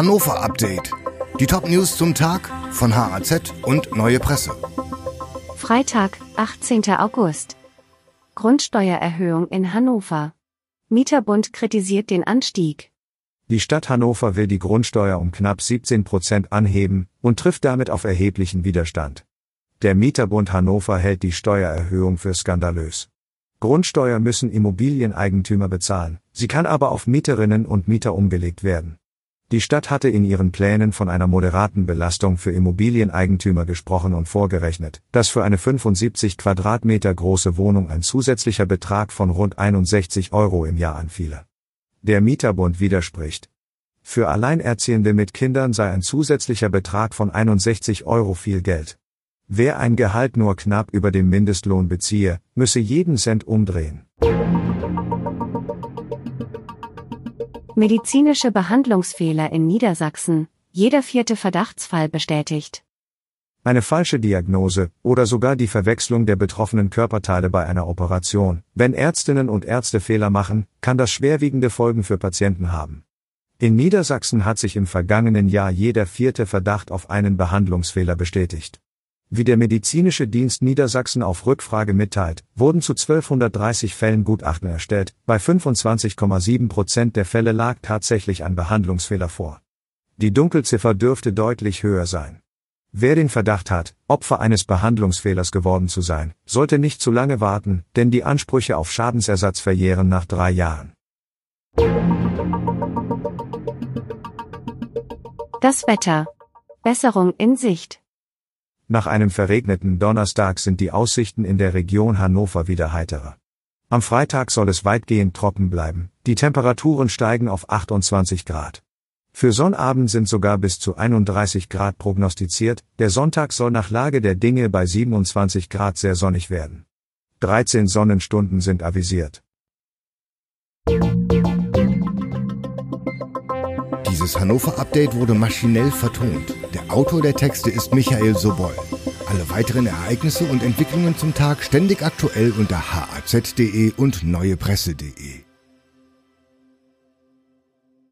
Hannover Update. Die Top-News zum Tag von HAZ und Neue Presse. Freitag, 18. August. Grundsteuererhöhung in Hannover. Mieterbund kritisiert den Anstieg. Die Stadt Hannover will die Grundsteuer um knapp 17 Prozent anheben und trifft damit auf erheblichen Widerstand. Der Mieterbund Hannover hält die Steuererhöhung für skandalös. Grundsteuer müssen Immobilieneigentümer bezahlen, sie kann aber auf Mieterinnen und Mieter umgelegt werden. Die Stadt hatte in ihren Plänen von einer moderaten Belastung für Immobilieneigentümer gesprochen und vorgerechnet, dass für eine 75 Quadratmeter große Wohnung ein zusätzlicher Betrag von rund 61 Euro im Jahr anfiele. Der Mieterbund widerspricht. Für Alleinerziehende mit Kindern sei ein zusätzlicher Betrag von 61 Euro viel Geld. Wer ein Gehalt nur knapp über dem Mindestlohn beziehe, müsse jeden Cent umdrehen. Medizinische Behandlungsfehler in Niedersachsen. Jeder vierte Verdachtsfall bestätigt. Eine falsche Diagnose oder sogar die Verwechslung der betroffenen Körperteile bei einer Operation. Wenn Ärztinnen und Ärzte Fehler machen, kann das schwerwiegende Folgen für Patienten haben. In Niedersachsen hat sich im vergangenen Jahr jeder vierte Verdacht auf einen Behandlungsfehler bestätigt. Wie der medizinische Dienst Niedersachsen auf Rückfrage mitteilt, wurden zu 1230 Fällen Gutachten erstellt, bei 25,7 Prozent der Fälle lag tatsächlich ein Behandlungsfehler vor. Die Dunkelziffer dürfte deutlich höher sein. Wer den Verdacht hat, Opfer eines Behandlungsfehlers geworden zu sein, sollte nicht zu lange warten, denn die Ansprüche auf Schadensersatz verjähren nach drei Jahren. Das Wetter. Besserung in Sicht. Nach einem verregneten Donnerstag sind die Aussichten in der Region Hannover wieder heiterer. Am Freitag soll es weitgehend trocken bleiben, die Temperaturen steigen auf 28 Grad. Für Sonnabend sind sogar bis zu 31 Grad prognostiziert, der Sonntag soll nach Lage der Dinge bei 27 Grad sehr sonnig werden. 13 Sonnenstunden sind avisiert. Dieses Hannover-Update wurde maschinell vertont. Der Autor der Texte ist Michael Sobol. Alle weiteren Ereignisse und Entwicklungen zum Tag ständig aktuell unter haz.de und neuepresse.de.